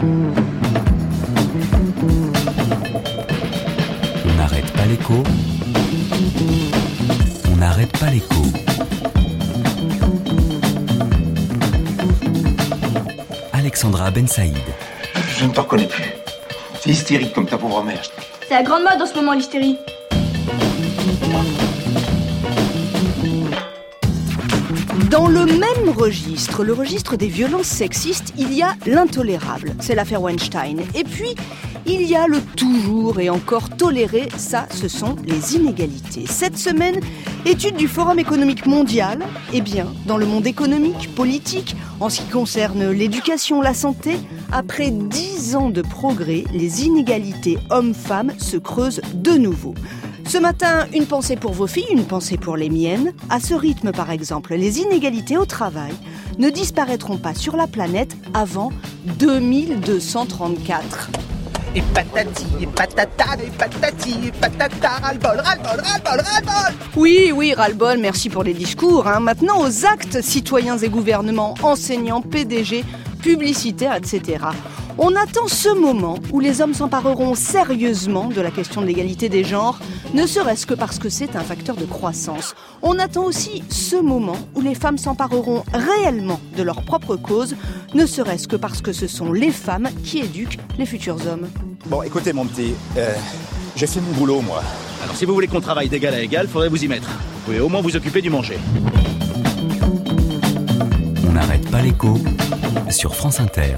On n'arrête pas l'écho. On n'arrête pas l'écho. Alexandra Ben Saïd. Je ne te reconnais plus. C'est hystérique comme ta pauvre mère. C'est la grande mode en ce moment l'hystérie. Registre, le registre des violences sexistes, il y a l'intolérable, c'est l'affaire Weinstein. Et puis, il y a le toujours et encore toléré, ça, ce sont les inégalités. Cette semaine, étude du Forum économique mondial, eh bien, dans le monde économique, politique, en ce qui concerne l'éducation, la santé, après dix ans de progrès, les inégalités hommes-femmes se creusent de nouveau. Ce matin, une pensée pour vos filles, une pensée pour les miennes. À ce rythme, par exemple, les inégalités au travail ne disparaîtront pas sur la planète avant 2234. Et patati, et patata, et patati, et patata, ras-le-bol, ras-le-bol, ras-le-bol, ras-le-bol Oui, oui, ras-le-bol, merci pour les discours. hein. Maintenant, aux actes, citoyens et gouvernements, enseignants, PDG, publicitaires, etc. On attend ce moment où les hommes s'empareront sérieusement de la question de l'égalité des genres, ne serait-ce que parce que c'est un facteur de croissance. On attend aussi ce moment où les femmes s'empareront réellement de leur propre cause, ne serait-ce que parce que ce sont les femmes qui éduquent les futurs hommes. Bon, écoutez, mon petit, euh, j'ai fait mon boulot, moi. Alors si vous voulez qu'on travaille d'égal à égal, faudrait vous y mettre. Vous pouvez au moins vous occuper du manger. N'arrête pas l'écho sur France Inter.